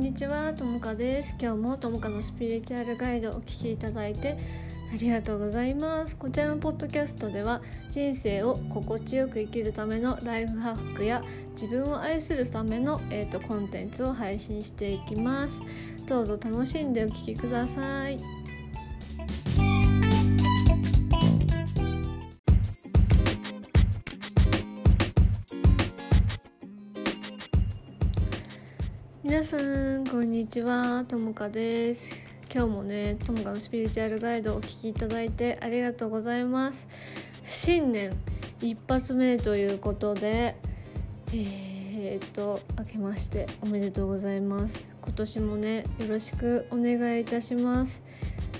んにちはともかです。今日もともかのスピリチュアルガイドお聞きいただいてありがとうございます。こちらのポッドキャストでは人生を心地よく生きるためのライフハックや自分を愛するための、えーと、コンテンツを配信していきます。どうぞ楽しんでお聴きください。皆さんこんにちは。ともかです。今日もねともかのスピリチュアルガイドをお聞きいただいてありがとうございます。新年一発目ということでえー、っと明けましておめでとうございます。今年もねよろしくお願いいたします。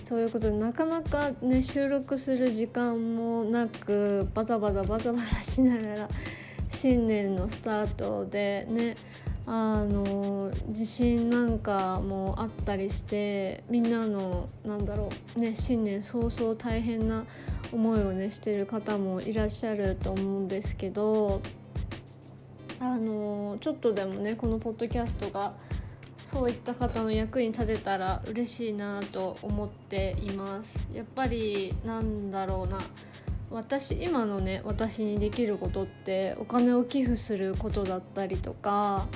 ということでなかなかね収録する時間もなくバタバタバタバタしながら新年のスタートでねあの地震なんかもあったりしてみんなのなんだろうね新年早々大変な思いをねしてる方もいらっしゃると思うんですけどあのちょっとでもねこのポッドキャストがそういった方の役に立てたら嬉しいなと思っています。やっぱりなんだろうな。私今のね私にできることってお金を寄付することだったりとか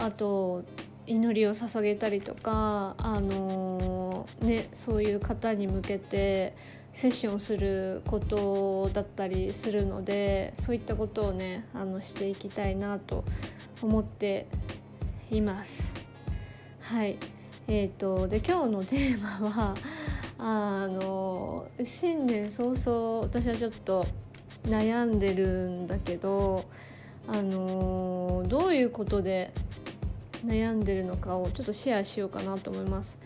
あと祈りを捧げたりとか、あのー、ね、そういう方に向けてセッションをすることだったりするのでそういったことをねあのしていきたいなと思っています。はいえーと、で今日のテーマは あの新年早々私はちょっと悩んでるんだけどあのどういうことで悩んでるのかをちょっとシェアしようかなと思います。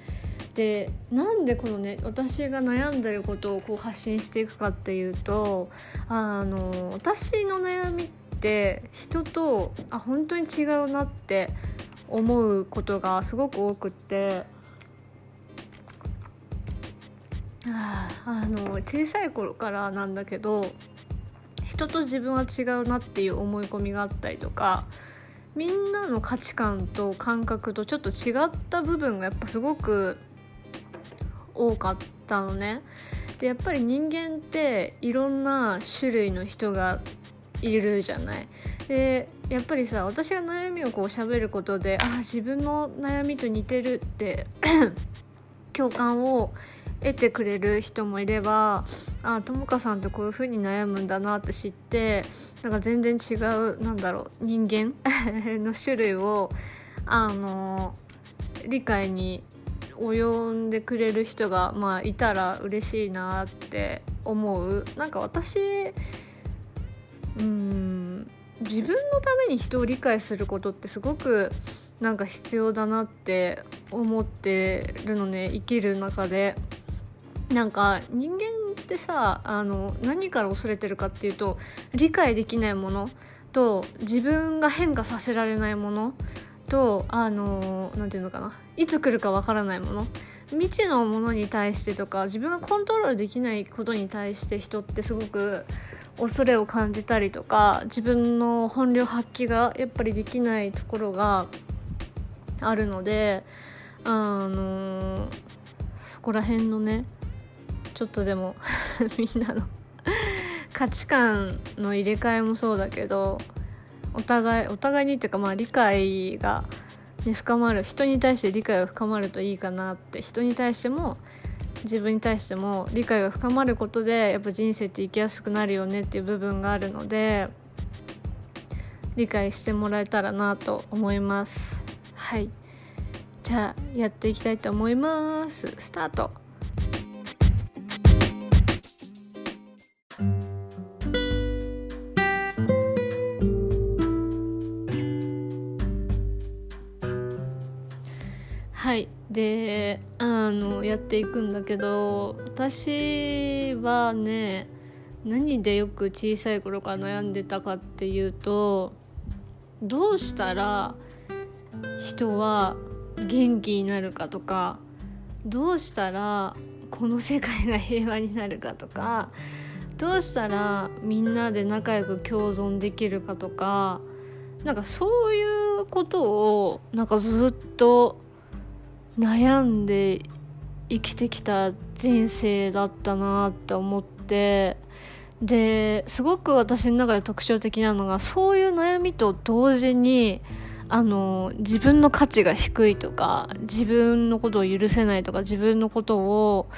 でなんでこのね私が悩んでることをこう発信していくかっていうとあの私の悩みって人とあ本当に違うなって思うことがすごく多くってあの小さい頃からなんだけど人と自分は違うなっていう思い込みがあったりとかみんなの価値観と感覚とちょっと違った部分がやっぱすごく多かったのね。でやっぱり人間っていろんな種類の人がいるじゃない。でやっぱりさ私が悩みをこう喋ることであ自分の悩みと似てるって 共感を得てくれる人もいればあともかさんってこういう風に悩むんだなって知ってなんか全然違うなんだろう人間？の種類をあの理解に及んでくれる人が、まあ、いたら嬉しいなって思うなんか私うん自分のために人を理解することってすごくなんか必要だなって思ってるのね生きる中で。なんか人間ってさあの何から恐れてるかっていうと理解できないものと自分が変化させられないものとあの何て言うのかないつ来るかわからないもの未知のものに対してとか自分がコントロールできないことに対して人ってすごく恐れを感じたりとか自分の本領発揮がやっぱりできないところがあるのであのそこら辺のねちょっとでも みんなの価値観の入れ替えもそうだけどお互いお互いにっていうかまあ理解が、ね、深まる人に対して理解が深まるといいかなって人に対しても自分に対しても理解が深まることでやっぱ人生って生きやすくなるよねっていう部分があるので理解してもらえたらなと思います。はい。じゃあやっていきたいと思います。スタート。であのやっていくんだけど私はね何でよく小さい頃から悩んでたかっていうとどうしたら人は元気になるかとかどうしたらこの世界が平和になるかとかどうしたらみんなで仲良く共存できるかとかなんかそういうことをなんかずっと悩んで生きてきた人生だったなって思ってですごく私の中で特徴的なのがそういう悩みと同時にあの自分の価値が低いとか自分のことを許せないとか自分のことを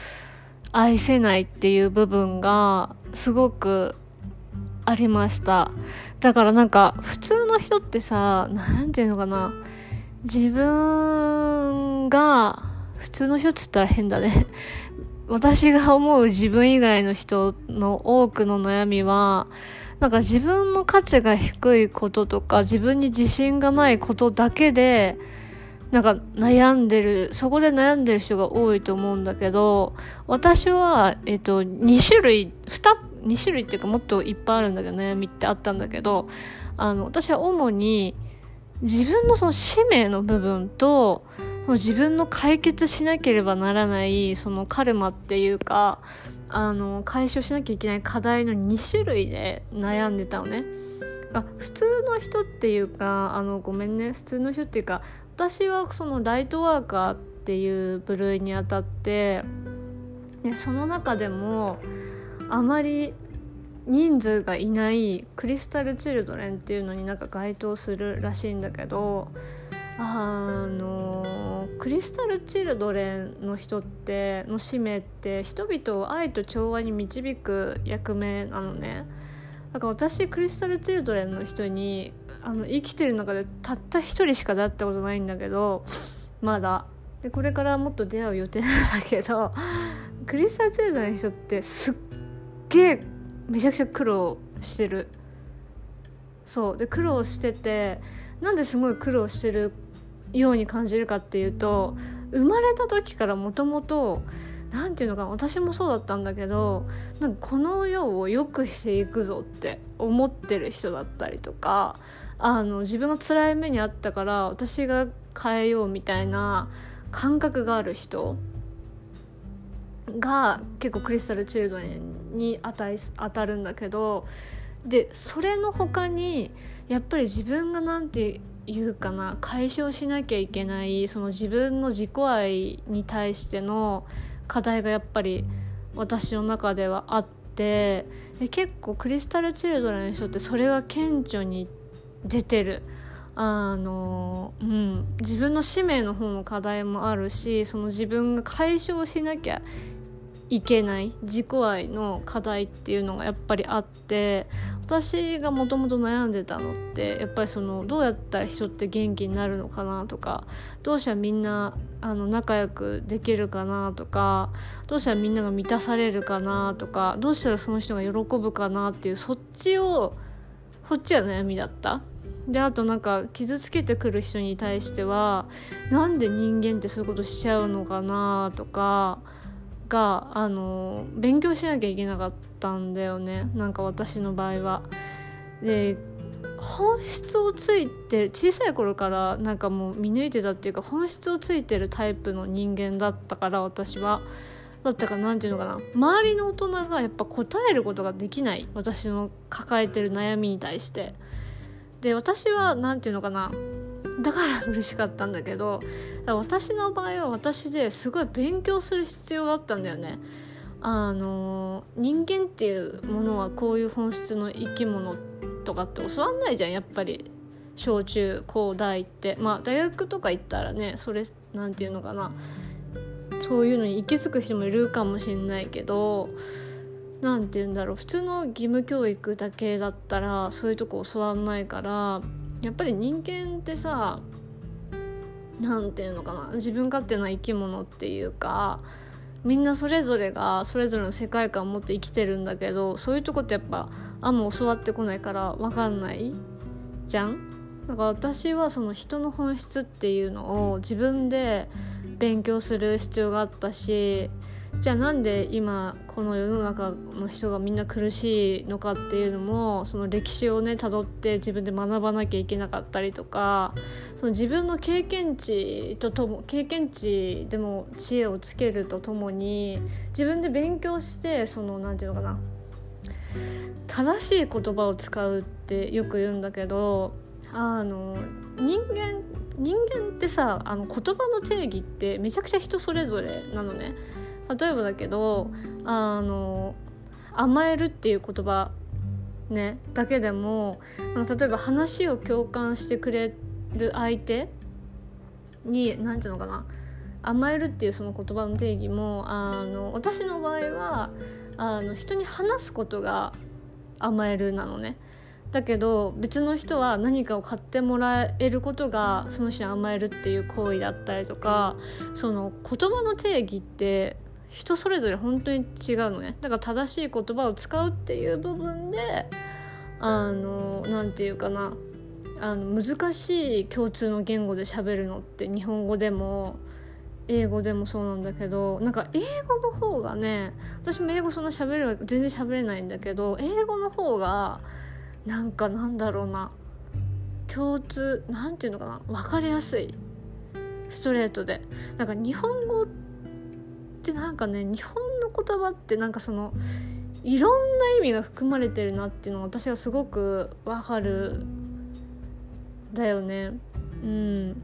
愛せないっていう部分がすごくありました。だからなんか普通の人ってさ何て言うのかな自分が普通の人っつったら変だね。私が思う自分以外の人の多くの悩みはなんか自分の価値が低いこととか自分に自信がないことだけでなんか悩んでるそこで悩んでる人が多いと思うんだけど私は、えっと、2種類 2, 2種類っていうかもっといっぱいあるんだけど悩みってあったんだけどあの私は主に自分のその使命の部分とその自分の解決しなければならないそのカルマっていうかあの解消しなきゃいけない課題の2種類で悩んでたのね。あ普通の人っていうかあのごめんね普通の人っていうか私はそのライトワーカーっていう部類にあたってでその中でもあまり人数がいないクリスタル・チルドレンっていうのになんか該当するらしいんだけどあのクリスタル・チルドレンの人っての使命って人々を愛と調和に導く役目なのね。だから私クリスタル・チルドレンの人にあの生きてる中でたった一人しか出会ったことないんだけどまだ。でこれからもっと出会う予定なんだけどクリスタル・チルドレンの人ってすっげえめちゃくちゃ苦労してる。そう。で苦労しててなんですごい苦労してるように感じるかっていうと生まれた時からもともと何て言うのかな私もそうだったんだけどなんかこの世を良くしていくぞって思ってる人だったりとかあの自分が辛い目にあったから私が変えようみたいな感覚がある人が結構クリスタル・チルドレンに値当たるんだけどでそれの他にやっぱり自分が何て言うかな解消しなきゃいけないその自分の自己愛に対しての課題がやっぱり私の中ではあってで結構クリスタル・チルドレンの人ってそれが顕著に出てる。あのうん、自分の使命の方の課題もあるしその自分が解消しなきゃいけない自己愛の課題っていうのがやっぱりあって私がもともと悩んでたのってやっぱりそのどうやったら人って元気になるのかなとかどうしたらみんなあの仲良くできるかなとかどうしたらみんなが満たされるかなとかどうしたらその人が喜ぶかなっていうそっちをそっちは悩みだった。であとなんか傷つけてくる人に対してはなんで人間ってそういうことしちゃうのかなとかがあの勉強しなきゃいけなかったんだよねなんか私の場合は。で本質をついて小さい頃からなんかもう見抜いてたっていうか本質をついてるタイプの人間だったから私は。だったか何て言うのかな周りの大人がやっぱ答えることができない私の抱えてる悩みに対して。で私は何て言うのかなだから嬉しかったんだけど私の場合は私ですごい勉強する必要があったんだよね。あの人間っていうものはこういう本質の生き物とかって教わんないじゃんやっぱり。小中高大って。まあ大学とか行ったらねそれ何て言うのかな。そういうのに行き着く人もいるかもしんないけど何て言うんだろう。普通の義務教育だけだったらそういうとこ教わんないからやっぱり人間ってさ何て言うのかな自分勝手な生き物っていうかみんなそれぞれがそれぞれの世界観を持って生きてるんだけどそういうとこってやっぱあんま教わってこないから分かんないじゃん？だから私はその人の本質っていうのを自分で勉強する必要があったしじゃあなんで今この世の中の人がみんな苦しいのかっていうのもその歴史をねたどって自分で学ばなきゃいけなかったりとかその自分の経験値ととも経験値でも知恵をつけるとともに自分で勉強してその何て言うのかな正しい言葉を使うってよく言うんだけどあの人間人間ってさあの言葉の定義ってめちゃくちゃ人それぞれなのね。例えばだけどあの甘えるっていう言葉ねだけでも例えば話を共感してくれる相手に何ていうのかな甘えるっていうその言葉の定義もあの私の場合はあの人に話すことが甘えるなのね。だけど別の人は何かを買ってもらえることがその人に甘えるっていう行為だったりとかその言葉の定義って人それぞれ本当に違うのね。だから正しい言葉を使うっていう部分であの何て言うかな。あの難しい共通の言語で喋るのって日本語でも英語でもそうなんだけどなんか英語の方がね私も英語そんな喋る全然喋れないんだけど英語の方がなんかなんだろうな。共通なんていうのかな。分かりやすい。ストレートで。なんか日本語ってなんかね日本の言葉ってなんかそのいろんな意味が含まれてるなっていうのが私はすごくわかるだよね。うん。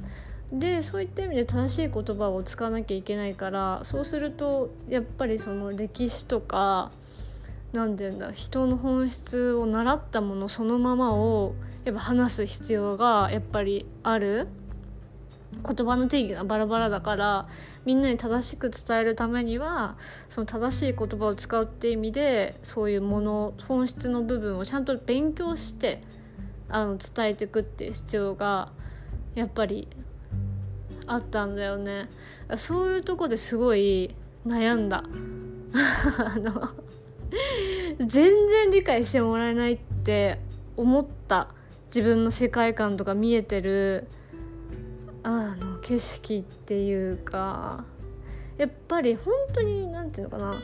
でそういった意味で正しい言葉を使わなきゃいけないからそうするとやっぱりその歴史とか何て言うんだ人の本質を習ったものそのままをやっぱ話す必要がやっぱりある。言葉の定義がバラバラだからみんなに正しく伝えるためにはその正しい言葉を使うって意味でそういうもの本質の部分をちゃんと勉強してあの伝えていくっていう必要がやっぱりあったんだよね。そういうとこですごい悩んだ。あの全然理解してもらえないって思った。自分の世界観とか見えてる。あの景色っていうかやっぱり本当に何て言うのかな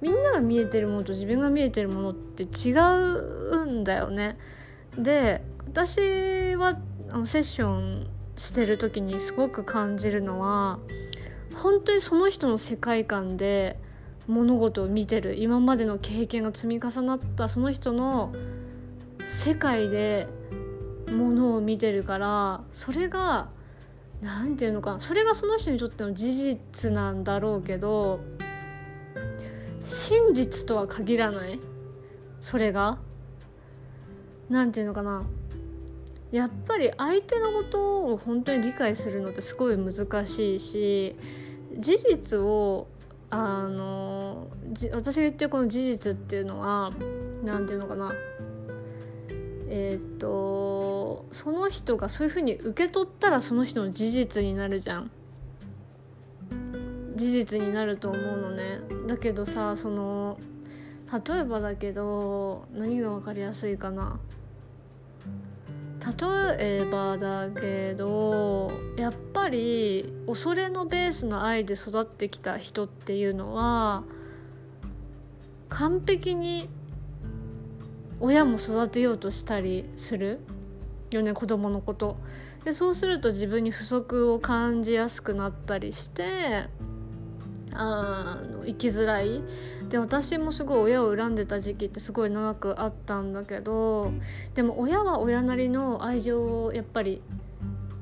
みんなが見えてるものと自分が見えてるものって違うんだよね。で私はあのセッションしてる時にすごく感じるのは本当にその人の世界観で物事を見てる今までの経験が積み重なったその人の世界でものを見てるからそれが何て言うのかそれがその人にとっての事実なんだろうけど真実とは限らない。それが。何て言うのかな。やっぱり相手のことを本当に理解するのってすごい難しいし事実をあの私が言ってるこの事実っていうのは何て言うのかな。えっ、とその人がそういうふうに受け取ったらその人の事実になるじゃん。事実になると思うのねだけどさその例えばだけど何が分かりやすいかな例えばだけどやっぱり恐れのベースの愛で育ってきた人っていうのは完璧に親も育てようとしたりするよね子供のこと。でそうすると自分に不足を感じやすくなったりしてあの生きづらい。で私もすごい親を恨んでた時期ってすごい長くあったんだけどでも親は親なりの愛情をやっぱり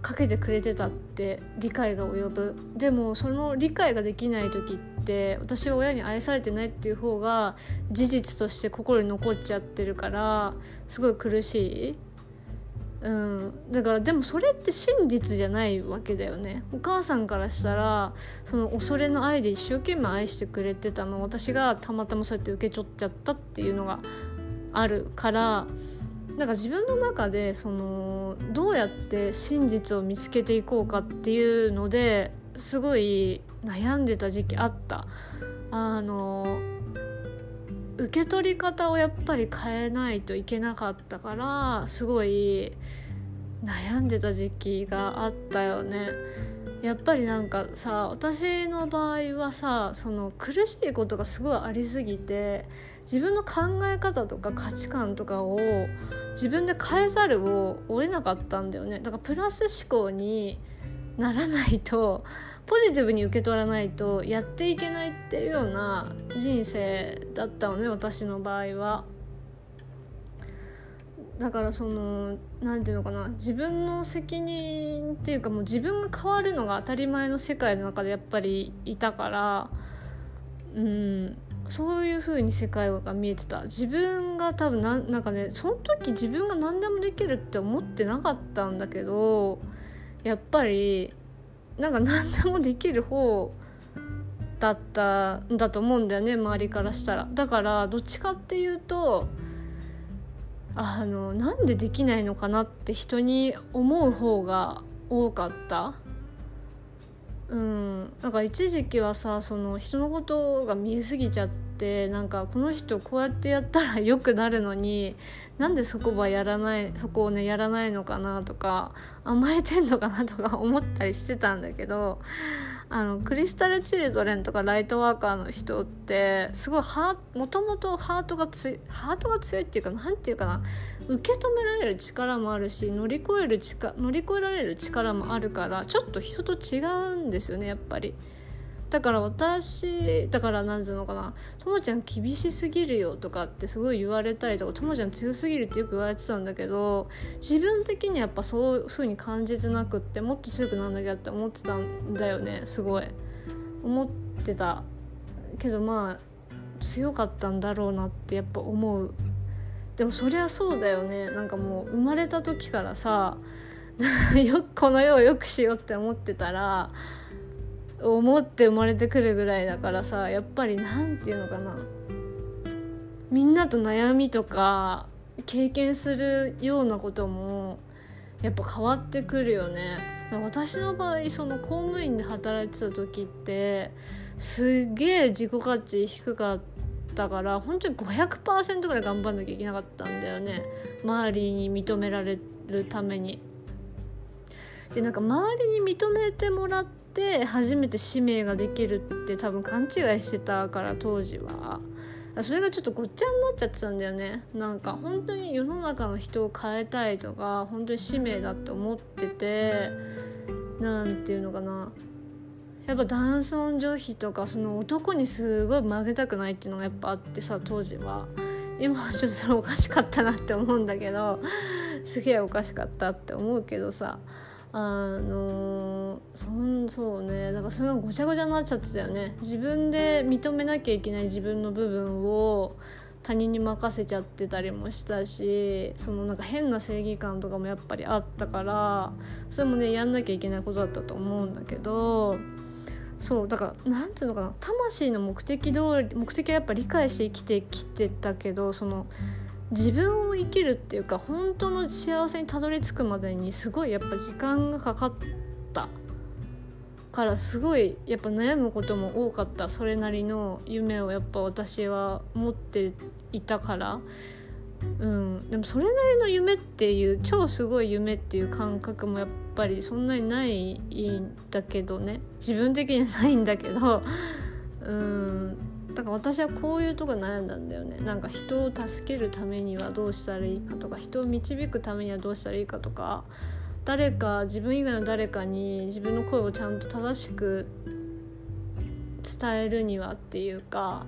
かけてくれてたって理解が及ぶ。でもその理解ができない時って私は親に愛されてないっていう方が事実として心に残っちゃってるからすごい苦しい。うん、だからでもそれって真実じゃないわけだよね。お母さんからしたらその恐れの愛で一生懸命愛してくれてたの私がたまたまそうやって受け取っちゃったっていうのがあるからなんか自分の中でそのどうやって真実を見つけていこうかっていうのですごい悩んでた時期あった。あの受け取り方をやっぱり変えないといけなかったからすごい悩んでた時期があったよね。やっぱりなんかさ私の場合はさその苦しいことがすごいありすぎて自分の考え方とか価値観とかを自分で変えざるを得なかったんだよねだからプラス思考にならないとポジティブに受け取らないとやっていけないっていうような人生だったのね私の場合は。だからその何て言うのかな自分の責任っていうかもう自分が変わるのが当たり前の世界の中でやっぱりいたからうんそういう風に世界が見えてた自分が多分ななんかねその時自分が何でもできるって思ってなかったんだけどやっぱりなんか何でもできる方だったんだと思うんだよね周りからしたら。だからどっちかっていうとあのなんでできないのかなって人に思う方が多かった。うん。なんか一時期はさその人のことが見えすぎちゃってなんかこの人こうやってやったら良くなるのに なんでそこはやらないそこをねやらないのかなとか 甘えてんのかなとか思ったりしてたんだけどあのクリスタル・チルドレンとかライトワーカーの人ってすごいもともとハートがつハートが強いっていうか何て言うかな受け止められる力もあるし乗り越える力乗り越えられる力もあるからちょっと人と違うんですよねやっぱり。だから私だから何ていうのかな「ともちゃん厳しすぎるよ」とかってすごい言われたりとか「ともちゃん強すぎる」ってよく言われてたんだけど自分的にやっぱそういう風に感じてなくってもっと強くなんなきゃって思ってたんだよねすごい思ってたけどまあ強かったんだろうなってやっぱ思うでもそりゃそうだよね。なんかもう生まれた時からさ よこの世を良くしようって思ってたら思って生まれてくるぐらいだからさやっぱり何て言うのかな。みんなと悩みとか経験するようなこともやっぱ変わってくるよね。私の場合その公務員で働いてた時ってすげえ自己価値低かったから本当に500%ぐらい頑張んなきゃいけなかったんだよね。周りに認められるために。でなんか周りに認めてもらってって初めて使命ができるって多分勘違いしてたから当時は。それがちょっとごっちゃになっちゃってたんだよね。なんか本当に世の中の人を変えたいとか本当に使命だって思ってて何て言うのかな。やっぱ男尊女卑とかその男にすごい曲げたくないっていうのがやっぱあってさ当時は。今はちょっとそれおかしかったなって思うんだけどすげえおかしかったって思うけどさ。あのそんそうね。だからそれがごちゃごちゃになっちゃってたよね。自分で認めなきゃいけない自分の部分を他人に任せちゃってたりもしたしそのなんか変な正義感とかもやっぱりあったからそれもねやんなきゃいけないことだったと思うんだけど。そうだから何て言うのかな。魂の目的通り目的はやっぱ理解して生きてきてたけどその自分を生きるっていうか本当の幸せにたどり着くまでにすごいやっぱ時間がかかったからすごいやっぱ悩むことも多かった。それなりの夢をやっぱ私は持っていたから。うん。でもそれなりの夢っていう超すごい夢っていう感覚もやっぱりそんなにないんだけどね。自分的にはないんだけど。うん。だから私はこういうとこ悩んだんだよね。なんか人を助けるためにはどうしたらいいかとか。人を導くためにはどうしたらいいかとか。誰か自分以外の誰かに自分の声をちゃんと正しく伝えるにはっていうか。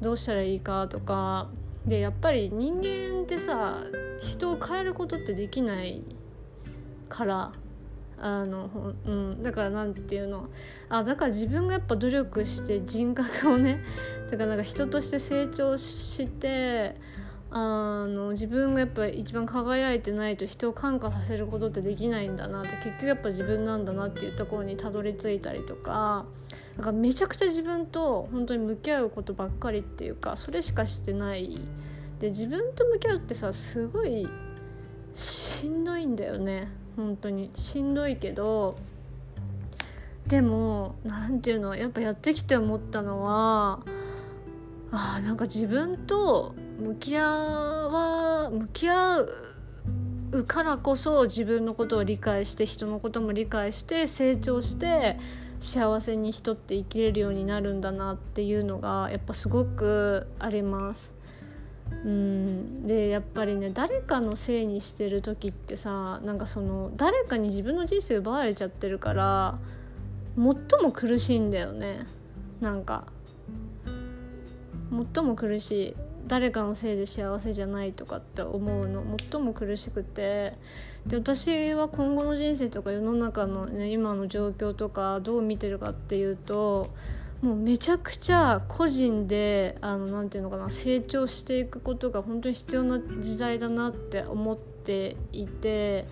どうしたらいいかとか。でやっぱり人間ってさ人を変えることってできないからあの、うん、だから何て言うのあだから自分がやっぱ努力して人格をねだからなんか人として成長してあの自分がやっぱ一番輝いてないと人を感化させることってできないんだなって結局やっぱ自分なんだなっていうところにたどり着いたりとかだからめちゃくちゃ自分と本当に向き合うことばっかりっていうかそれしかしてない。で自分と向き合うってさすごいしんどいんだよね。本当に。しんどいけどでも何ていうのやっぱやってきて思ったのはあなんか自分と向き合わ向き合うからこそ自分のことを理解して人のことも理解して成長して幸せに人って生きれるようになるんだなっていうのがやっぱすごくあります。うん。でやっぱりね誰かのせいにしてる時ってさなんかその誰かに自分の人生奪われちゃってるから最も苦しいんだよね。なんか最も苦しい。誰かのせいで幸せじゃないとかって思うの最も苦しくて。で私は今後の人生とか世の中の、ね、今の状況とかどう見てるかっていうともうめちゃくちゃ個人であのなんていうのかな成長していくことが本当に必要な時代だなって思っていて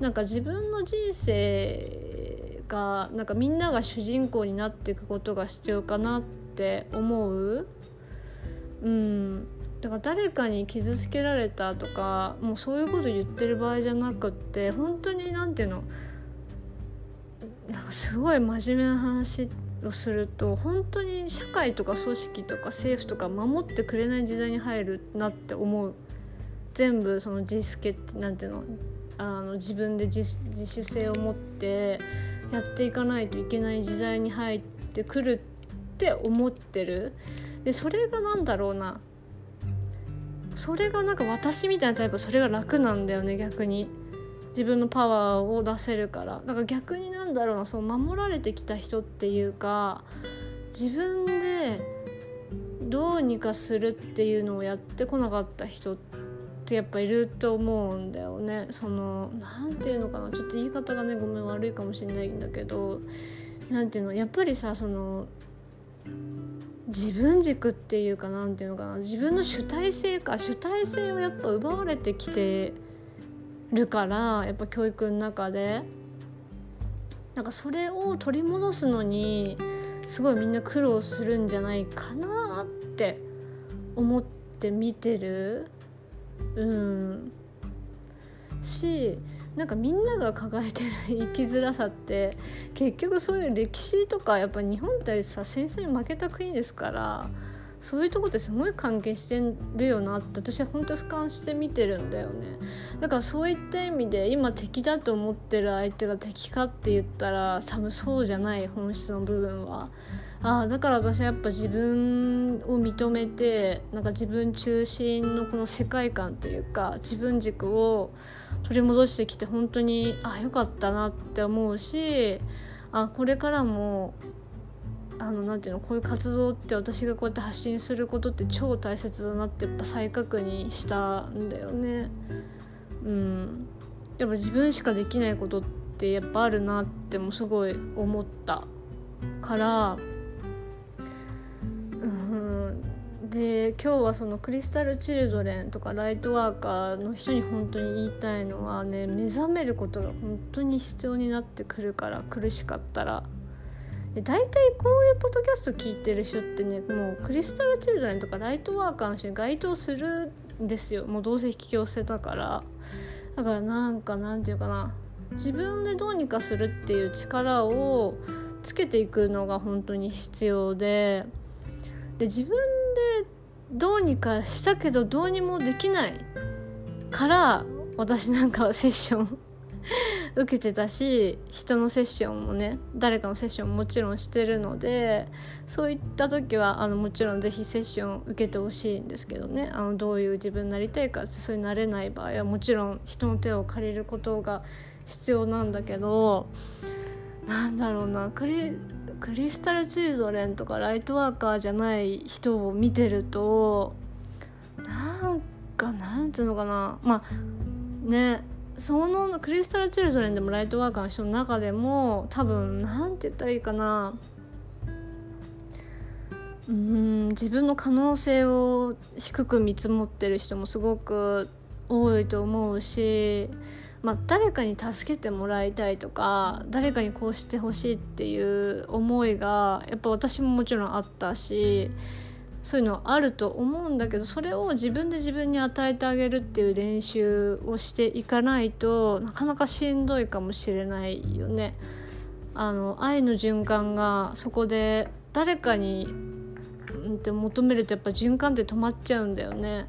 なんか自分の人生がなんかみんなが主人公になっていくことが必要かなって思う。うんだから誰かに傷つけられたとかもうそういうこと言ってる場合じゃなくって本当に何ていうのなんかすごい真面目な話をすると本当に社会とか組織とか政府とか守ってくれない時代に入るなって思う。全部その自助って何ていうのあの自分で自主性を持ってやっていかないといけない時代に入ってくるって思ってる。でそれが何だろうな。それがなんか私みたいなタイプはそれが楽なんだよね逆に。自分のパワーを出せるから。だから逆になんだろうなその守られてきた人っていうか自分でどうにかするっていうのをやってこなかった人ってやっぱいると思うんだよね。その何て言うのかなちょっと言い方がねごめん悪いかもしれないんだけど何て言うのやっぱりさその自分軸っていうかなんていうのかな自分の主体性か主体性をやっぱ奪われてきてるからやっぱ教育の中で。なんかそれを取り戻すのにすごいみんな苦労するんじゃないかなって思って見てる。うん。しなんかみんなが抱えてる生きづらさって結局そういう歴史とかやっぱ日本ってさ戦争に負けた国ですからそういうとこってすごい関係してるよなって私は本当俯瞰して見てるんだよね。だからそういった意味で今敵だと思ってる相手が敵かって言ったら多分そうじゃない本質の部分は。あだから私はやっぱ自分を認めてなんか自分中心のこの世界観というか自分軸を取り戻してきて本当にあよかったなって思うしあこれからもあのなていうのこういう活動って私がこうやって発信することって超大切だなってやっぱ再確認したんだよね。うん、やっぱ自分しかできないことってやっぱあるなってもすごい思ったからで今日はそのクリスタル・チルドレンとかライトワーカーの人に本当に言いたいのはね目覚めることが本当に必要になってくるから苦しかったら。で大体こういうポッドキャスト聞いてる人ってねもうクリスタル・チルドレンとかライトワーカーの人に該当するんですよ。もうどうせ引き寄せたから。だからなんかなんていうかな。自分でどうにかするっていう力をつけていくのが本当に必要で。で自分でどうにかしたけどどうにもできないから私なんかはセッション 受けてたし人のセッションもね誰かのセッションももちろんしてるのでそういった時はあのもちろん是非セッション受けてほしいんですけどね。あのどういう自分になりたいかってそういうなれない場合はもちろん人の手を借りることが必要なんだけどなんだろうな。クリクリスタル・チルドレンとかライトワーカーじゃない人を見てるとなんかなんていうのかな。まあねそのクリスタル・チルドレンでもライトワーカーの人の中でも多分なんて言ったらいいかな。うん自分の可能性を低く見積もってる人もすごく多いと思うしまあ、誰かに助けてもらいたいとか誰かにこうしてほしいっていう思いがやっぱ私ももちろんあったしそういうのあると思うんだけどそれを自分で自分に与えてあげるっていう練習をしていかないとなかなかしんどいかもしれないよね。あの愛の循環がそこで誰かに、うん、って求めるとやっぱ循環って止まっちゃうんだよね。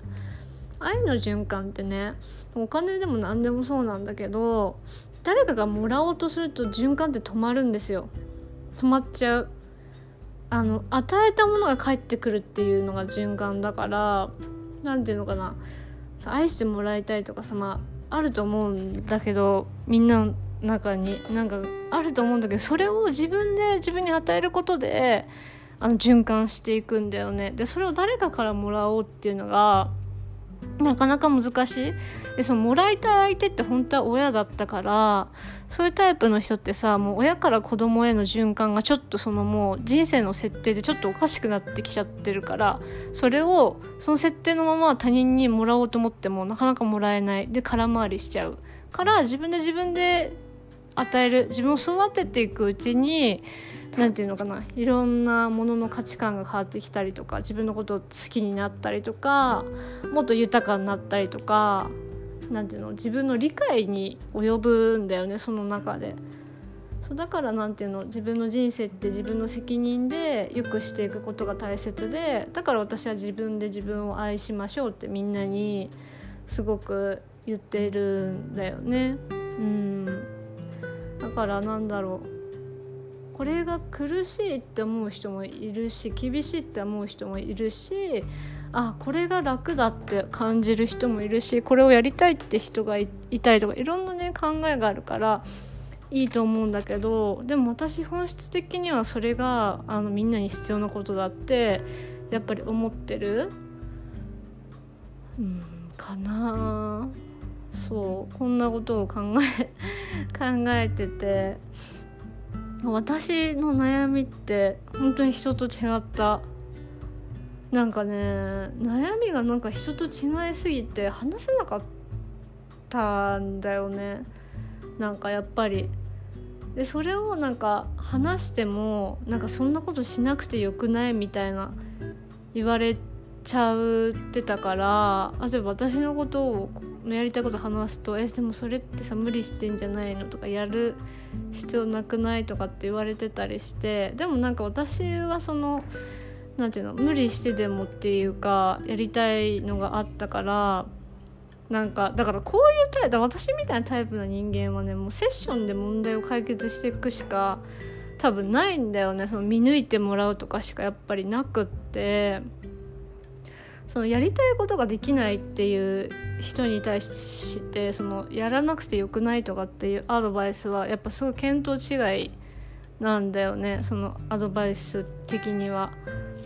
愛の循環ってねお金でも何でもそうなんだけど誰かがもらおうとすると循環って止まるんですよ。止まっちゃう。あの与えたものが返ってくるっていうのが循環だから何て言うのかな。愛してもらいたいとかさまああると思うんだけどみんなの中になんかあると思うんだけどそれを自分で自分に与えることであの循環していくんだよね。でそれを誰かからもらおうっていうのがなかなか難しい。でそのもらいたい相手って本当は親だったからそういうタイプの人ってさもう親から子供への循環がちょっとそのもう人生の設定でちょっとおかしくなってきちゃってるからそれをその設定のまま他人にもらおうと思ってもなかなかもらえない。で空回りしちゃう。から自分で自分で与える自分を育てていくうちに何て言うのかないろんなものの価値観が変わってきたりとか自分のことを好きになったりとかもっと豊かになったりとか何て言うの自分の理解に及ぶんだよねその中で。そうだから何て言うの自分の人生って自分の責任で良くしていくことが大切でだから私は自分で自分を愛しましょうってみんなにすごく言ってるんだよね。うんだからなんだろうこれが苦しいって思う人もいるし厳しいって思う人もいるしあこれが楽だって感じる人もいるしこれをやりたいって人がいたりとかいろんなね考えがあるからいいと思うんだけどでも私本質的にはそれがあのみんなに必要なことだってやっぱり思ってるうんかなそうこんなことを考え 考えてて。私の悩みって本当に人と違った。なんかね悩みがなんか人と違いすぎて話せなかったんだよね。なんかやっぱり。でそれをなんか話してもなんかそんなことしなくてよくないみたいな言われちゃうってたから例えば私のことをやりたいこと話すと「えでもそれってさ無理してんじゃないの?」とか「やる必要なくない?」とかって言われてたりしてでもなんか私はその何て言うの無理してでもっていうかやりたいのがあったからなんかだからこういうタイプ私みたいなタイプの人間はねもうセッションで問題を解決していくしか多分ないんだよねその見抜いてもらうとかしかやっぱりなくって。そのやりたいことができないっていう人に対してそのやらなくてよくないとかっていうアドバイスはやっぱすごい見当違いなんだよね。そのアドバイス的には。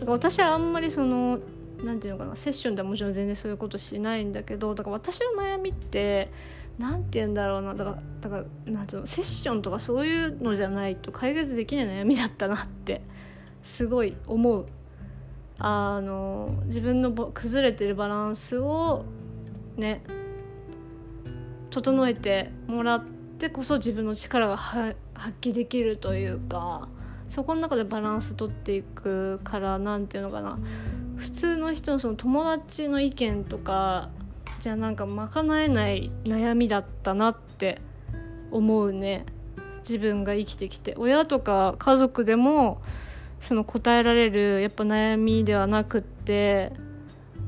だから私はあんまりその何て言うのかなセッションではもちろん全然そういうことしないんだけどだから私の悩みって何て言うんだろうな。だからだからなんていうのセッションとかそういうのじゃないと解決できない悩みだったなってすごい思う。あの自分の崩れてるバランスをね整えてもらってこそ自分の力が発揮できるというかそこの中でバランス取っていくから何て言うのかな。普通の人のその友達の意見とかじゃなんか賄えない悩みだったなって思うね。自分が生きてきて。親とか家族でもその答えられるやっぱ悩みではなくって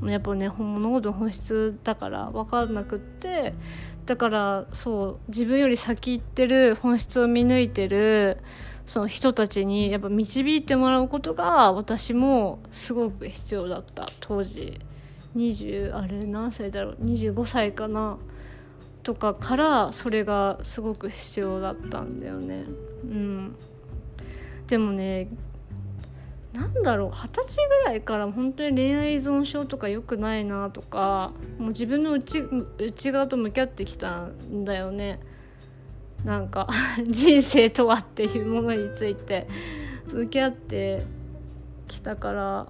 やっぱね物事の本質だから分かんなくってだからそう自分より先行ってる本質を見抜いてるその人たちにやっぱ導いてもらうことが私もすごく必要だった。当時20あれ何歳だろう25歳かなとかからそれがすごく必要だったんだよね。うん。でもねなんだろう二十歳ぐらいから本当に恋愛依存症とか良くないなとかもう自分の内内側と向き合ってきたんだよね。なんか 人生とはっていうものについて向き合ってきたから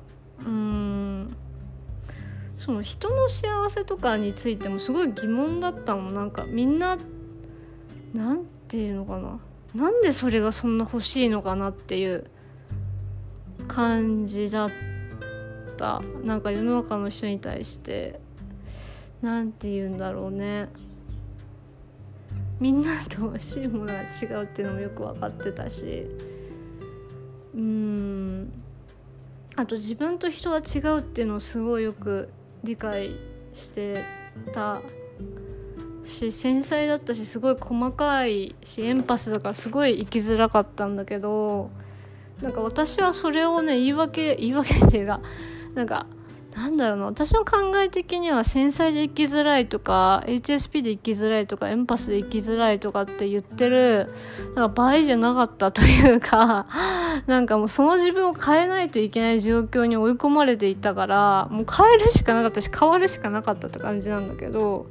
うん。その人の幸せとかについてもすごい疑問だったの。なんかみんななんていうのかな。なんでそれがそんな欲しいのかなっていう感じだった。なんか世の中の人に対して何て言うんだろうね。みんなと欲しいものが違うっていうのもよく分かってたし。うん。あと自分と人は違うっていうのをすごいよく理解してたし繊細だったしすごい細かいしエンパスだからすごい生きづらかったんだけどなんか私はそれをね言い訳言い訳っていうかなんかなんだろうな私の考え的には繊細で生きづらいとか HSP で生きづらいとかエンパスで生きづらいとかって言ってるなんか場合じゃなかったというか なんかもうその自分を変えないといけない状況に追い込まれていたからもう変えるしかなかったし変わるしかなかったって感じなんだけど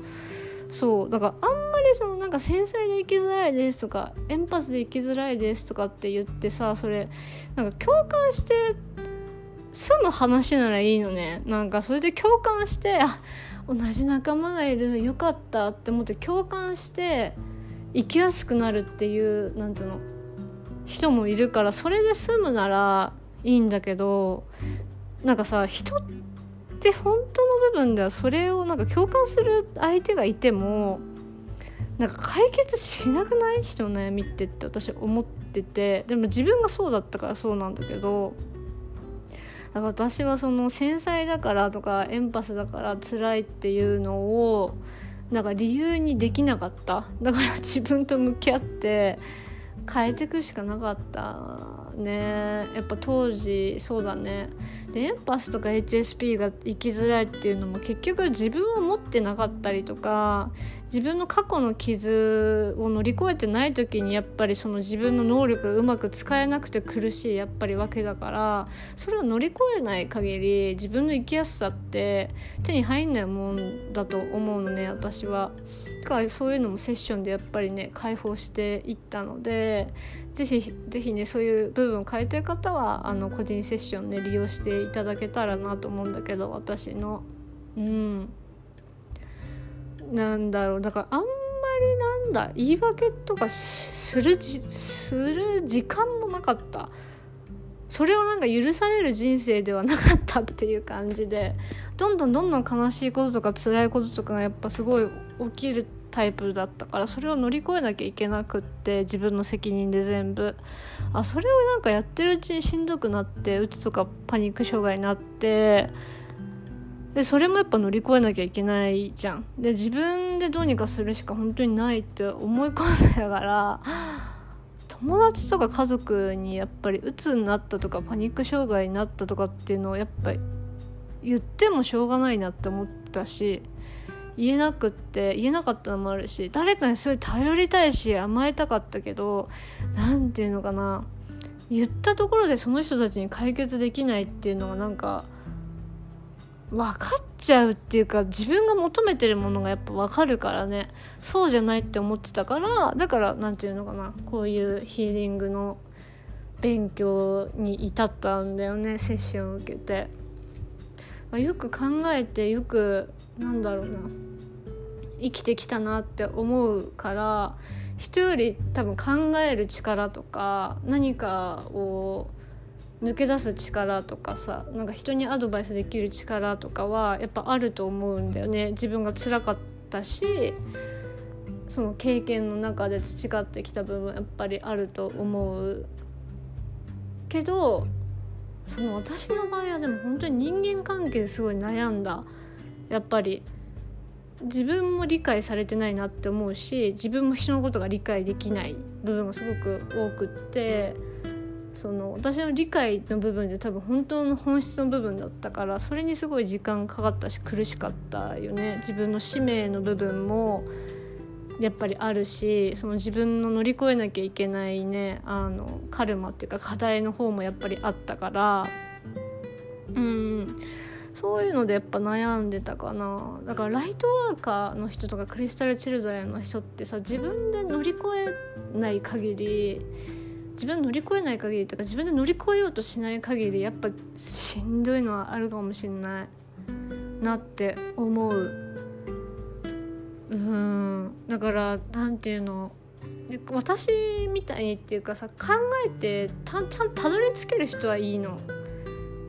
そうだからあんまりそのなんか繊細で生きづらいですとかエンパスで生きづらいですとかって言ってさそれなんか共感して済む話ならいいのね。なんかそれで共感してあ同じ仲間がいるよかったって思って共感して生きやすくなるっていうなんていうの人もいるからそれで済むならいいんだけどなんかさ人って本当の部分ではそれをなんか共感する相手がいてもなんか解決しなくない人の悩みってって私思っててでも自分がそうだったからそうなんだけどだから私はその繊細だからとかエンパスだから辛いっていうのをなんか理由にできなかった。だから自分と向き合って変えていくしかなかったね。やっぱ当時そうだね。でエンパスとか HSP が生きづらいっていうのも結局自分を持ってなかったりとか自分の過去の傷を乗り越えてない時にやっぱりその自分の能力がうまく使えなくて苦しいやっぱりわけだからそれを乗り越えない限り自分の生きやすさって手に入んないもんだと思うのね私は。だからそういうのもセッションでやっぱりね解放していったのでぜひぜひねそういう部分を変えてる方はあの個人セッションね利用していただけたらなと思うんだけど私の。うん。なんだろう。だからあんまりなんだ言い訳とかするじする時間もなかった。それをなんか許される人生ではなかったっていう感じでどんどんどんどん悲しいこととか辛いこととかがやっぱすごい起きるタイプだったからそれを乗り越えなきゃいけなくって自分の責任で全部。あそれをなんかやってるうちにしんどくなってうつとかパニック障害になってでそれもやっぱ乗り越えなきゃいけないじゃん。で自分でどうにかするしか本当にないって思い込んでたから友達とか家族にやっぱり鬱になったとかパニック障害になったとかっていうのをやっぱり言ってもしょうがないなって思ったし言えなくって言えなかったのもあるし誰かにすごい頼りたいし甘えたかったけど何て言うのかな言ったところでその人たちに解決できないっていうのがなんか分かっちゃうっていうか自分が求めてるものがやっぱ分かるからね。そうじゃないって思ってたからだから何て言うのかなこういうヒーリングの勉強に至ったんだよねセッションを受けて、まあ、よく考えてよくなんだろうな。生きてきたなって思うから人より多分考える力とか何かを抜け出す力とかさなんか人にアドバイスできる力とかはやっぱあると思うんだよね。自分が辛かったしその経験の中で培ってきた部分やっぱりあると思う。けどその私の場合はでも本当に人間関係すごい悩んだ。やっぱり自分も理解されてないなって思うし自分も人のことが理解できない部分がすごく多くって。その私の理解の部分で多分本当の本質の部分だったからそれにすごい時間かかったし苦しかったよね自分の使命の部分もやっぱりあるしその自分の乗り越えなきゃいけないねあのカルマっていうか課題の方もやっぱりあったからうんそういうのでやっぱ悩んでたかな。だからライトワーカーの人とかクリスタル・チルドレンの人ってさ自分で乗り越えない限り自分乗り越えない限りとか自分で乗り越えようとしない限りやっぱしんどいのはあるかもしんないなって思う。うん。だからなんていうの。私みたいにっていうかさ考えてたちゃんとたどり着ける人はいいの。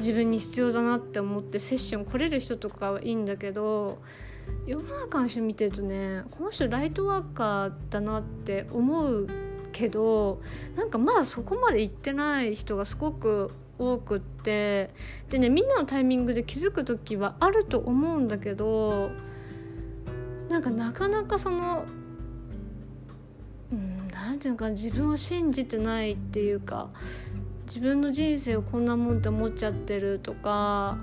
自分に必要だなって思ってセッション来れる人とかはいいんだけど世の中の人見てるとねこの人ライトワーカーだなって思うけどなんかまだそこまで行ってない人がすごく多くってでねみんなのタイミングで気づく時はあると思うんだけどなんかなかなかそのうん何て言うのか自分を信じてないっていうか自分の人生をこんなもんって思っちゃってるとか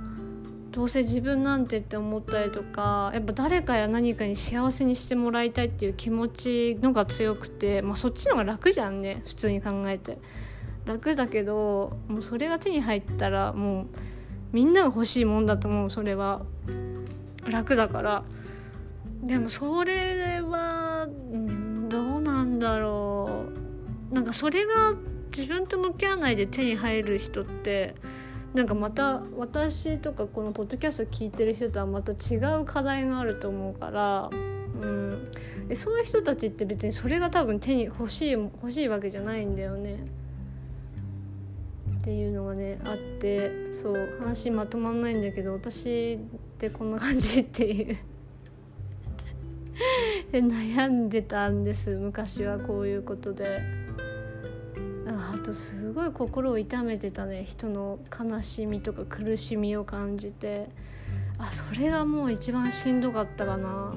どうせ自分なんてって思ったりとかやっぱ誰かや何かに幸せにしてもらいたいっていう気持ちのが強くて、まあ、そっちの方が楽じゃんね普通に考えて。楽だけどもうそれが手に入ったらもうみんなが欲しいもんだと思うそれは。楽だから。でもそれは、うん、どうなんだろう。なんかそれが自分と向き合わないで手に入る人ってなんかまた私とかこのポッドキャスト聞いてる人とはまた違う課題があると思うから、うん、えそういう人たちって別にそれが多分手に欲しい欲しいわけじゃないんだよね。っていうのがねあってそう話まとまんないんだけど私ってこんな感じっていう 悩んでたんです昔はこういうことで。あとすごい心を痛めてたね。人の悲しみとか苦しみを感じて。あそれがもう一番しんどかったかな。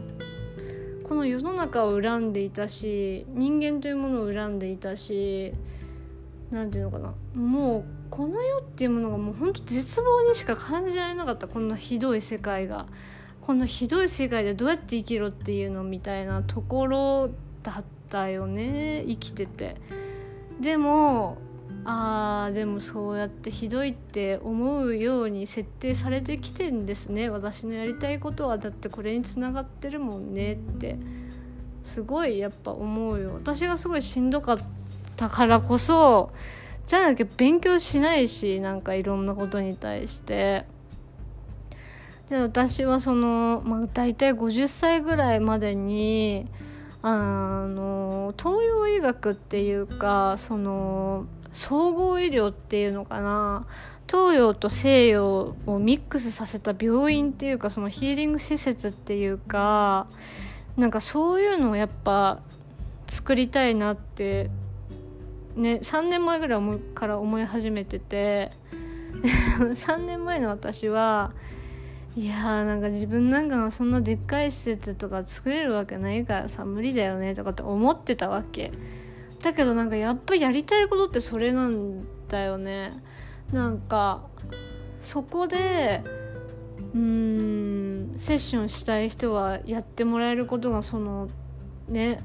この世の中を恨んでいたし人間というものを恨んでいたし何て言うのかな。もうこの世っていうものがもうほんと絶望にしか感じられなかった。こんなひどい世界が。このひどい世界でどうやって生きろっていうのみたいなところだったよね。生きてて。でもあーでもそうやってひどいって思うように設定されてきてんですね。私のやりたいことはだってこれにつながってるもんね。ってすごいやっぱ思うよ。私がすごいしんどかったからこそじゃなきゃ勉強しないしなんかいろんなことに対して。で私はその、まあ、大体50歳ぐらいまでにあの東洋医学っていうかその総合医療っていうのかな。東洋と西洋をミックスさせた病院っていうかそのヒーリング施設っていうかなんかそういうのをやっぱ作りたいなってね3年前ぐらいから思い始めてて。3年前の私はいやーなんか自分なんかがそんなでっかい施設とか作れるわけないからさ無理だよねとかって思ってたわけ。だけどなんかやっぱやりたいことってそれなんだよね。なんかそこでうーんセッションしたい人はやってもらえることがそのね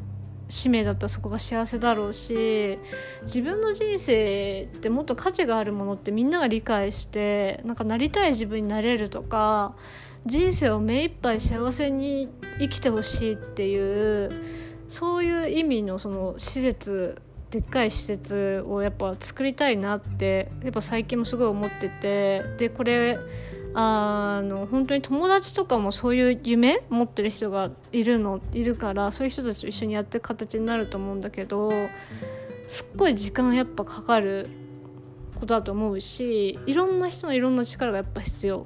使命だったらそこが幸せだろうし自分の人生ってもっと価値があるものってみんなが理解してなんかなりたい自分になれるとか人生を目いっぱい幸せに生きてほしいっていうそういう意味のその施設でっかい施設をやっぱ作りたいなってやっぱ最近もすごい思っててでこれあの本当に友達とかもそういう夢持ってる人がいるのいるからそういう人たちと一緒にやっていく形になると思うんだけどすっごい時間やっぱかかることだと思うしいろんな人のいろんな力がやっぱ必要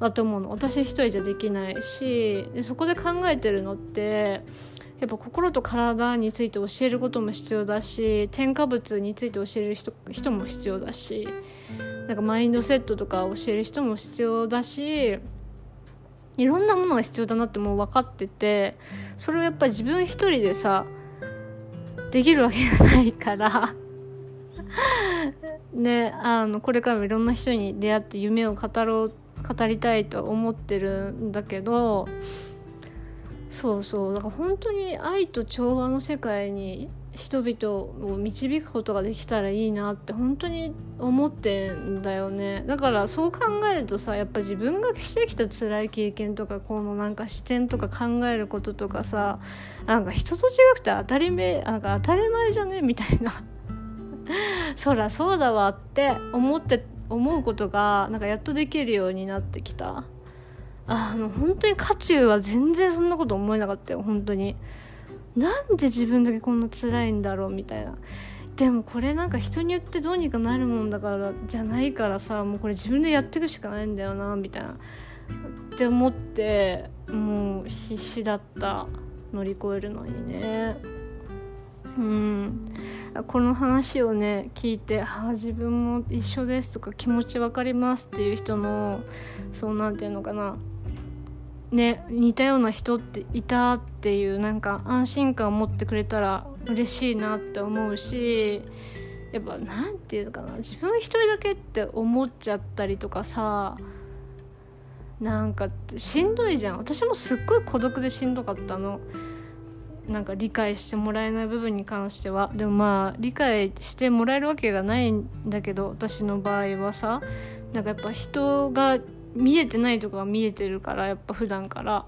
だと思うの。私一人じゃできないしでそこで考えてるのってやっぱ心と体について教えることも必要だし添加物について教える人人も必要だしなんかマインドセットとか教える人も必要だしいろんなものが必要だなってもう分かっててそれをやっぱ自分一人でさできるわけがないから ねあのこれからもいろんな人に出会って夢を語ろう語りたいと思ってるんだけどそうそうだから本当に愛と調和の世界に人々を導くことができたらいいなって本当に思ってんだよね。だからそう考えるとさやっぱ自分がしてきた辛い経験とかこのなんか視点とか考えることとかさなんか人と違くて当たり前なんか当たり前じゃねみたいな。そらそうだわって思って思うことがなんかやっとできるようになってきた。あの本当に渦中は全然そんなこと思えなかったよ本当に。なんで自分だけこんな辛いんだろうみたいな。でもこれなんか人によってどうにかなるもんだからじゃないからさもうこれ自分でやっていくしかないんだよなみたいな。って思ってもう必死だった乗り越えるのにね。うん。この話をね聞いて「ああ自分も一緒です」とか「気持ち分かります」っていう人のそうなんていうのかな。ね似たような人っていたっていうなんか安心感を持ってくれたら嬉しいなって思うしやっぱ何て言うのかな自分一人だけって思っちゃったりとかさなんかしんどいじゃん。私もすっごい孤独でしんどかったの。なんか理解してもらえない部分に関しては。でもまあ理解してもらえるわけがないんだけど私の場合はさ。なんかやっぱ人が見えてないとこが見えてるからやっぱ普段から。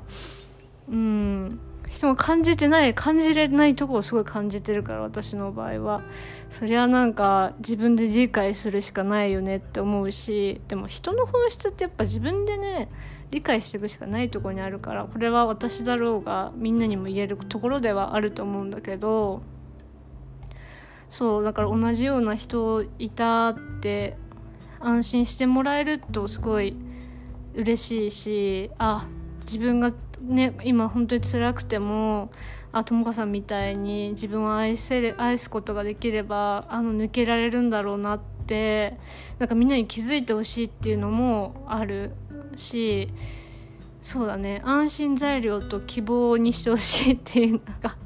うん。人も感じてない感じれないとこをすごい感じてるから私の場合は。そりゃなんか自分で理解するしかないよねって思うしでも人の本質ってやっぱ自分でね理解していくしかないとこにあるからこれは私だろうがみんなにも言えるところではあると思うんだけど。そうだから同じような人いたって安心してもらえるとすごい嬉しいしあ自分がね今本当に辛くてもあともかさんみたいに自分を愛せる愛すことができればあの抜けられるんだろうなってなんかみんなに気づいてほしいっていうのもあるしそうだね。安心材料と希望にしてほしいっていうのが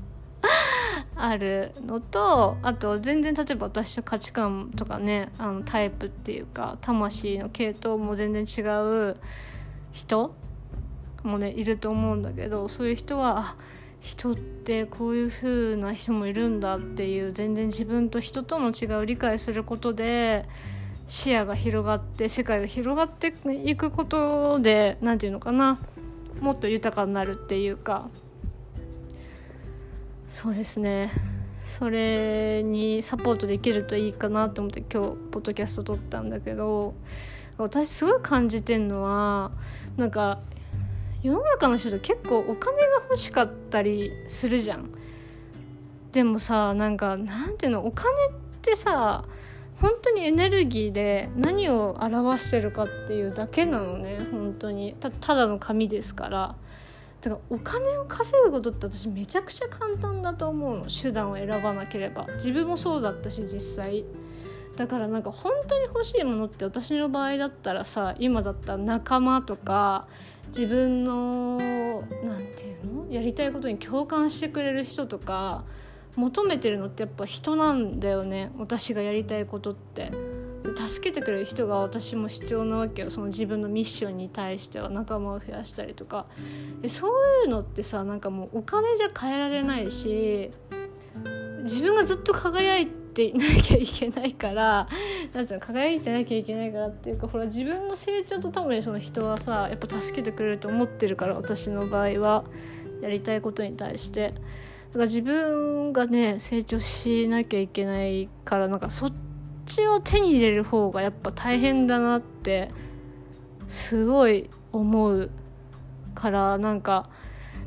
あるのとあと全然例えば私と価値観とかねあのタイプっていうか魂の系統も全然違う人もねいると思うんだけどそういう人は人ってこういう風な人もいるんだっていう全然自分と人との違いを理解することで視野が広がって世界が広がっていくことで何て言うのかなもっと豊かになるっていうかそうですね。それにサポートできるといいかなと思って今日ポッドキャスト撮ったんだけど私すごい感じてんのはなんか世の中の人って結構お金が欲しかったりするじゃん。でもさなんかなんていうのお金ってさ本当にエネルギーで何を表してるかっていうだけなのね本当に。たただの紙ですから。だからお金を稼ぐことって私めちゃくちゃ簡単だと思うの手段を選ばなければ自分もそうだったし実際。だからなんか本当に欲しいものって私の場合だったらさ今だったら仲間とか自分の何て言うの？やりたいことに共感してくれる人とか求めてるのってやっぱ人なんだよね私がやりたいことって。助けてくれる人が私も必要なわけよ。その自分のミッションに対しては仲間を増やしたりとか。そういうのってさなんかもうお金じゃ変えられないし自分がずっと輝いていなきゃいけないからなんていうの輝いてなきゃいけないからっていうかほら自分の成長とともにその人はさやっぱ助けてくれると思ってるから私の場合は。やりたいことに対して。だから自分がね成長しなきゃいけないからなんかそっちを手に入れる方がやっぱ大変だなってすごい思うからなんか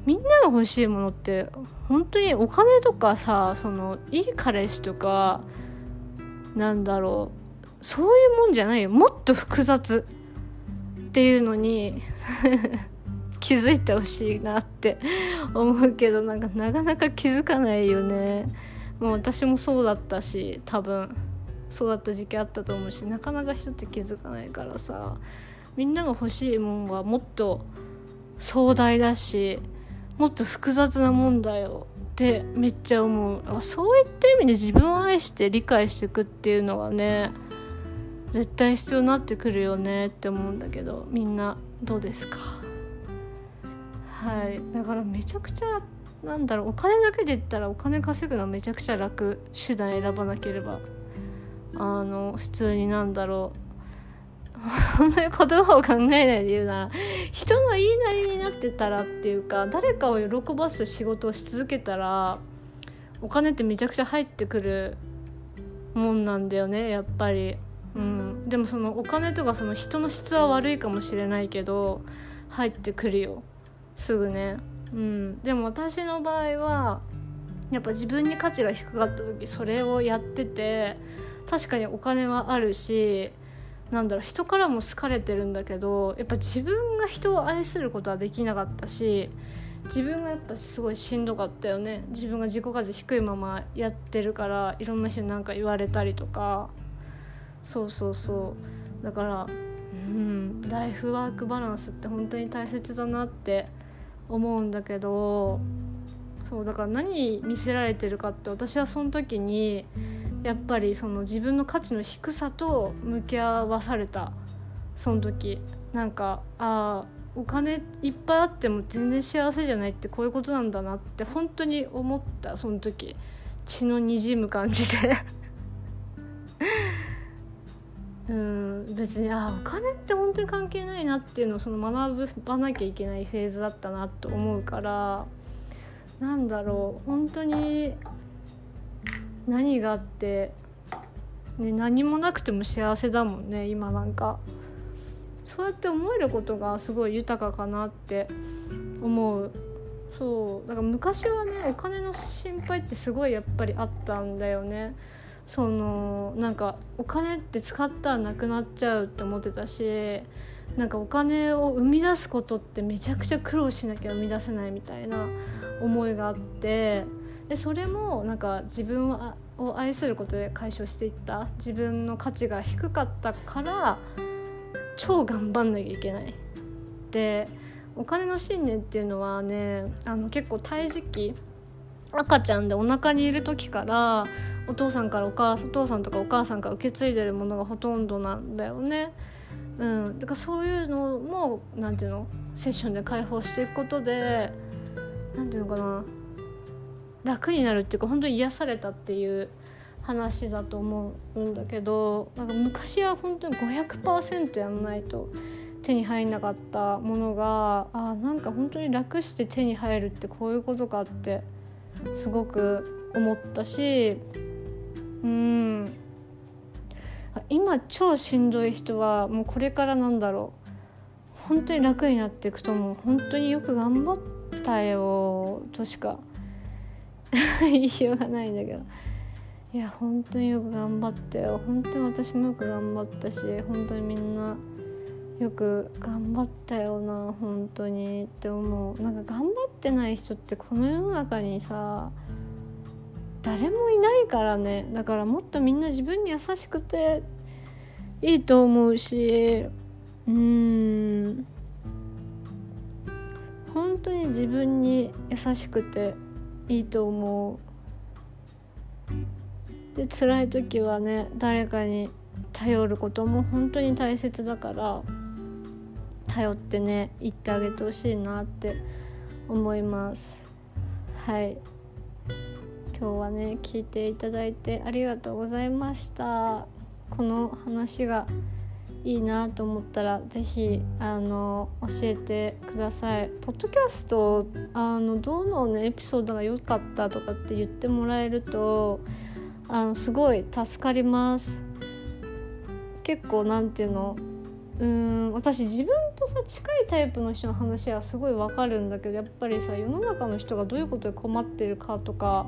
みんなが欲しいものって本当にお金とかさそのいい彼氏とかなんだろうそういうもんじゃないよ。もっと複雑っていうのに 気づいてほしいなって思うけどなんかなかなか気づかないよね。もう私もそうだったし多分。そうだった時期あったと思うしなかなか人って気づかないからさみんなが欲しいもんはもっと壮大だしもっと複雑なもんだよってめっちゃ思う。そういった意味で自分を愛して理解していくっていうのはね絶対必要になってくるよねって思うんだけどみんなどうですか？はい。だからめちゃくちゃなんだろうお金だけで言ったらお金稼ぐのめちゃくちゃ楽。手段選ばなければ。あの普通になんだろう。本当に言葉を考えないで言うなら人の言いなりになってたらっていうか誰かを喜ばす仕事をし続けたらお金ってめちゃくちゃ入ってくるもんなんだよねやっぱり、うん、でもそのお金とかその人の質は悪いかもしれないけど入ってくるよ。すぐね。うん。でも私の場合はやっぱ自分に価値が低かった時それをやってて確かにお金はあるしなんだろう人からも好かれてるんだけどやっぱ自分が人を愛することはできなかったし自分がやっぱすごいしんどかったよね。自分が自己価値低いままやってるからいろんな人に何か言われたりとか。そうそうそう。だからうんライフワークバランスって本当に大切だなって思うんだけど。そうだから何見せられてるかって私はその時にやっぱりその自分の価値の低さと向き合わされた。その時。なんかああお金いっぱいあっても全然幸せじゃないってこういうことなんだなって本当に思った。その時。血のにじむ感じで。うん。別にあお金って本当に関係ないなっていうのをその学ばなきゃいけないフェーズだったなと思うから。なんだろう。本当に何があって、ね、何もなくても幸せだもんね今なんか。そうやって思えることがすごい豊かかなって思う。そうだから昔はねお金の心配ってすごいやっぱりあったんだよね。そのなんかお金って使ったらなくなっちゃうって思ってたしなんかお金を生み出すことってめちゃくちゃ苦労しなきゃ生み出せないみたいな思いがあって。でそれもなんか自分を愛することで解消していった自分の価値が低かったから超頑張んなきゃいけない。でお金の信念っていうのはねあの結構胎児期赤ちゃんでお腹にいる時からお父さんからお母さんお父さんとかお母さんから受け継いでるものがほとんどなんだよね。うん、だからそういうのも何て言うのセッションで解放していくことで何て言うのかな楽になるっていうか本当に癒されたっていう話だと思うんだけどなんか昔は本当に500%やんないと手に入んなかったものがあなんか本当に楽して手に入るってこういうことかってすごく思ったしうん。今超しんどい人はもうこれからなんだろう。本当に楽になっていくと思う。本当によく頑張ったよとしか 言いようがないんだけど。いや本当によく頑張ってよ。本当に私もよく頑張ったし本当にみんなよく頑張ったよな本当にって思う。なんか頑張ってない人ってこの世の中にさ誰もいないからね。だからもっとみんな自分に優しくていいと思うし。うん。本当に自分に優しくていいと思う。で辛い時はね誰かに頼ることも本当に大切だから頼ってね言ってあげてほしいなって思います。はい。今日はね聞いていただいてありがとうございました。この話がいいなと思ったら是非あの教えてください。ポッドキャストあのどのねエピソードが良かったとかって言ってもらえるとあのすごい助かります。結構なんていうの？うん私自分とさ近いタイプの人の話はすごいわかるんだけどやっぱりさ世の中の人がどういうことで困ってるかとか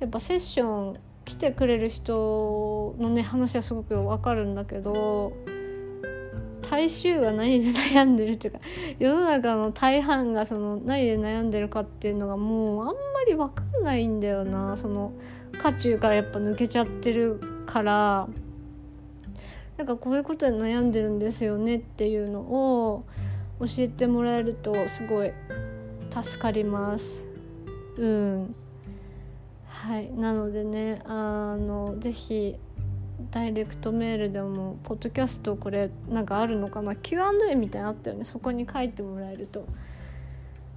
やっぱセッション来てくれる人のね話はすごくわかるんだけど大衆が何で悩んでるっていうか世の中の大半がその何で悩んでるかっていうのがもうあんまり分かんないんだよなその渦中からやっぱ抜けちゃってるからなんかこういうことで悩んでるんですよねっていうのを教えてもらえるとすごい助かります。うん。はい。なのでねあの是非ダイレクトメールでもポッドキャストこれなんかあるのかな？Q&A みたいなのあったよね。そこに書いてもらえると。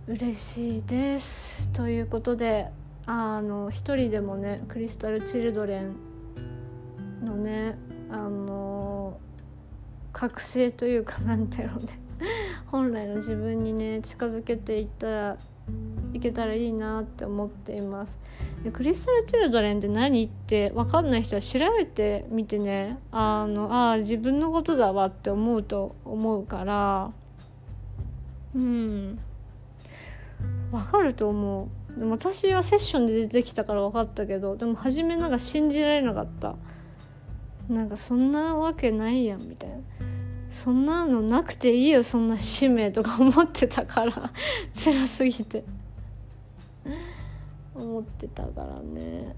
嬉しいです。ということであの一人でもねクリスタル・チルドレンのねあの覚醒というかなんだろうね。本来の自分にね近づけていったらいけたらいいなって思っています。クリスタル・チルドレンって何って分かんない人は調べてみてね。あのあ自分のことだわって思うと思うから。うん。分かると思う。でも私はセッションで出てきたから分かったけどでも初めなんか信じられなかった。なんかそんなわけないやんみたいな。そんなのなくていいよそんな使命とか思ってたから。辛すぎて。思ってたからね。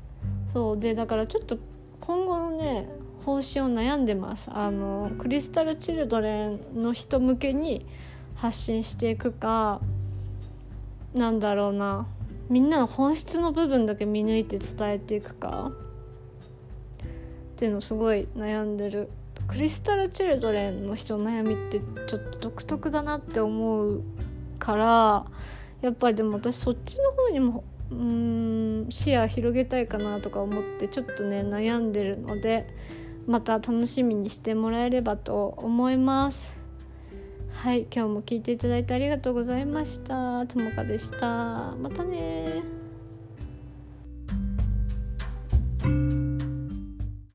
そうでだからちょっと今後のね方針を悩んでます。あのクリスタル・チルドレンの人向けに発信していくかなんだろうな。みんなの本質の部分だけ見抜いて伝えていくかっていうのすごい悩んでる。クリスタル・チルドレンの人の悩みってちょっと独特だなって思うからやっぱりでも私そっちの方にもうん視野広げたいかなとか思ってちょっとね悩んでるのでまた楽しみにしてもらえればと思います。はい今日も聞いていただいてありがとうございました。ともかでした。またね